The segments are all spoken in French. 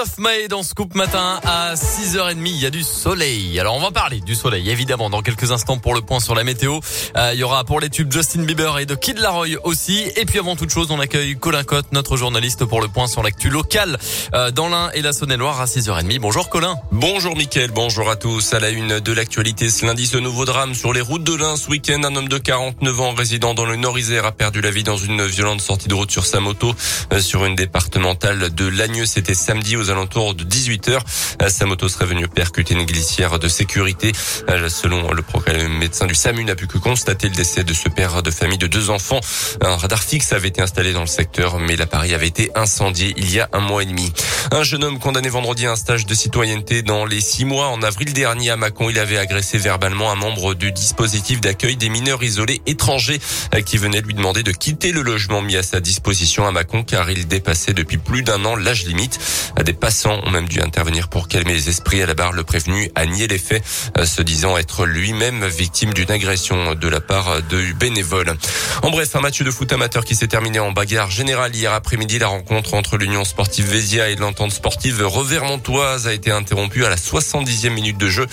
Christophe Maé dans Scoop Matin à 6h30. Il y a du soleil. Alors on va parler du soleil évidemment dans quelques instants pour le point sur la météo. Euh, il y aura pour les tubes Justin Bieber et de Kid Laroi aussi. Et puis avant toute chose, on accueille Colin Cotte, notre journaliste pour le point sur l'actu local euh, dans l'Ain et la Saône-et-Loire à 6h30. Bonjour Colin. Bonjour Mickaël, bonjour à tous. À la une de l'actualité ce lundi, ce nouveau drame sur les routes de l'Ain ce week-end. Un homme de 49 ans résident dans le Nord-Isère a perdu la vie dans une violente sortie de route sur sa moto euh, sur une départementale de Lagneux. C'était samedi aux alentours de 18h. Euh, sa moto serait venue percuter une glissière de sécurité. Euh, selon le progrès, le médecin du SAMU n'a pu que constater le décès de ce père de famille de deux enfants. Un radar fixe avait été installé dans le secteur, mais l'appareil avait été incendié il y a un mois et demi. Un jeune homme condamné vendredi à un stage de citoyenneté dans les six mois. En avril dernier à Mâcon, il avait agressé verbalement un membre du dispositif d'accueil des mineurs isolés étrangers euh, qui venait lui demander de quitter le logement mis à sa disposition à Mâcon car il dépassait depuis plus d'un an l'âge limite. Des passants ont même dû intervenir pour calmer les esprits à la barre. Le prévenu a nié les faits, euh, se disant être lui-même victime d'une agression de la part de bénévoles. En bref, un match de foot amateur qui s'est terminé en bagarre générale hier après-midi. La rencontre entre l'Union sportive Vésia et l'entente sportive Revermontoise a été interrompue à la 70e minute de jeu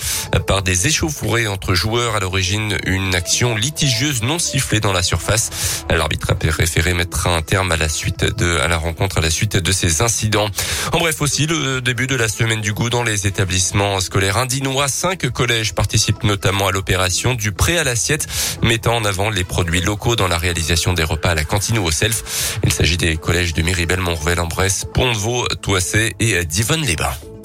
par des échauffourées entre joueurs. À l'origine, une action litigieuse non sifflée dans la surface. L'arbitre a préféré mettre un terme à la suite de à la rencontre à la suite de ces incidents. En bref aussi, le début de la semaine du goût dans les établissements scolaires indinois. Cinq collèges participent notamment à l'opération du prêt à l'assiette, mettant en avant les produits locaux dans la réalisation des repas à la cantine ou au self. Il s'agit des collèges de Miribel, Montrevel, en Bresse, Pont-de-Vaux, Toissé et Divonne-les-Bains.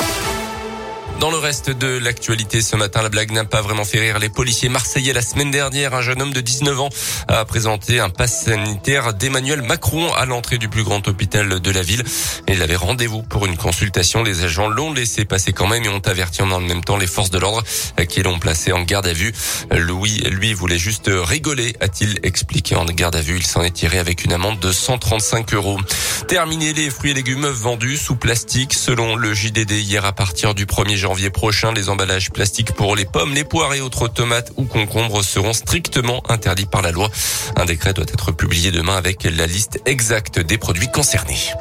Dans le reste de l'actualité ce matin, la blague n'a pas vraiment fait rire les policiers marseillais la semaine dernière. Un jeune homme de 19 ans a présenté un pass sanitaire d'Emmanuel Macron à l'entrée du plus grand hôpital de la ville. Il avait rendez-vous pour une consultation. Les agents l'ont laissé passer quand même et ont averti en même temps les forces de l'ordre qui l'ont placé en garde à vue. Louis, lui, voulait juste rigoler, a-t-il expliqué en garde à vue. Il s'en est tiré avec une amende de 135 euros. Terminer les fruits et légumes vendus sous plastique. Selon le JDD, hier à partir du 1er janvier, janvier prochain, les emballages plastiques pour les pommes, les poires et autres tomates ou concombres seront strictement interdits par la loi. Un décret doit être publié demain avec la liste exacte des produits concernés.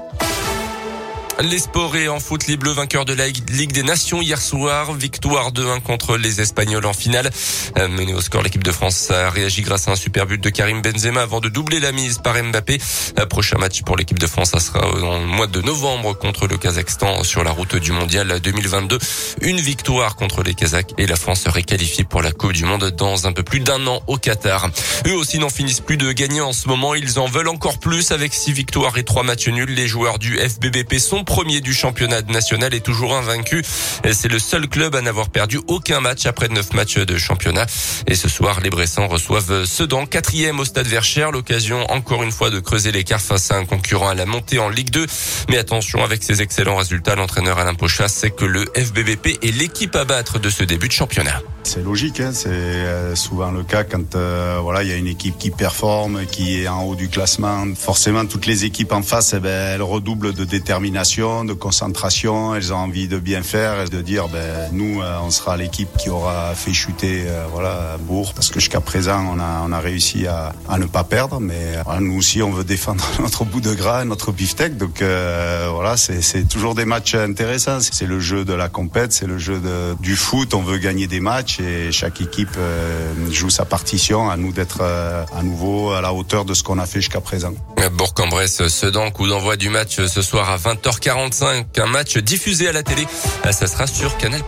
Les sports et en foot, les Bleus vainqueurs de la Ligue des Nations hier soir. Victoire 2-1 contre les Espagnols en finale. Euh, mené au score, l'équipe de France a réagi grâce à un super but de Karim Benzema avant de doubler la mise par Mbappé. Euh, prochain match pour l'équipe de France, ça sera en mois de novembre contre le Kazakhstan sur la route du Mondial 2022. Une victoire contre les Kazakhs et la France serait qualifiée pour la Coupe du Monde dans un peu plus d'un an au Qatar. Eux aussi n'en finissent plus de gagner en ce moment. Ils en veulent encore plus avec six victoires et trois matchs nuls. Les joueurs du FBBP sont premier du championnat national et toujours invaincu. C'est le seul club à n'avoir perdu aucun match après neuf matchs de championnat. Et ce soir, les Bressans reçoivent Sedan, quatrième au stade Verchères. L'occasion encore une fois de creuser l'écart face à un concurrent à la montée en Ligue 2. Mais attention, avec ces excellents résultats, l'entraîneur Alain Pochat sait que le FBBP est l'équipe à battre de ce début de championnat. C'est logique, hein c'est euh, souvent le cas quand euh, voilà il y a une équipe qui performe, qui est en haut du classement. Forcément, toutes les équipes en face, eh ben, elles redoublent de détermination, de concentration. Elles ont envie de bien faire et de dire ben nous, euh, on sera l'équipe qui aura fait chuter voilà Bourg parce que jusqu'à présent on a on a réussi à, à ne pas perdre, mais nous aussi on veut défendre notre bout de gras, notre beefsteak. Donc voilà, c'est toujours des matchs intéressants. C'est le jeu de la compète, c'est le jeu du foot. On veut gagner des matchs et chaque équipe euh, joue sa partition. À nous d'être euh, à nouveau à la hauteur de ce qu'on a fait jusqu'à présent. Bourg-en-Bresse, Sedan, coup d'envoi du match ce soir à 20h45. Un match diffusé à la télé. Ça sera sur Canal+.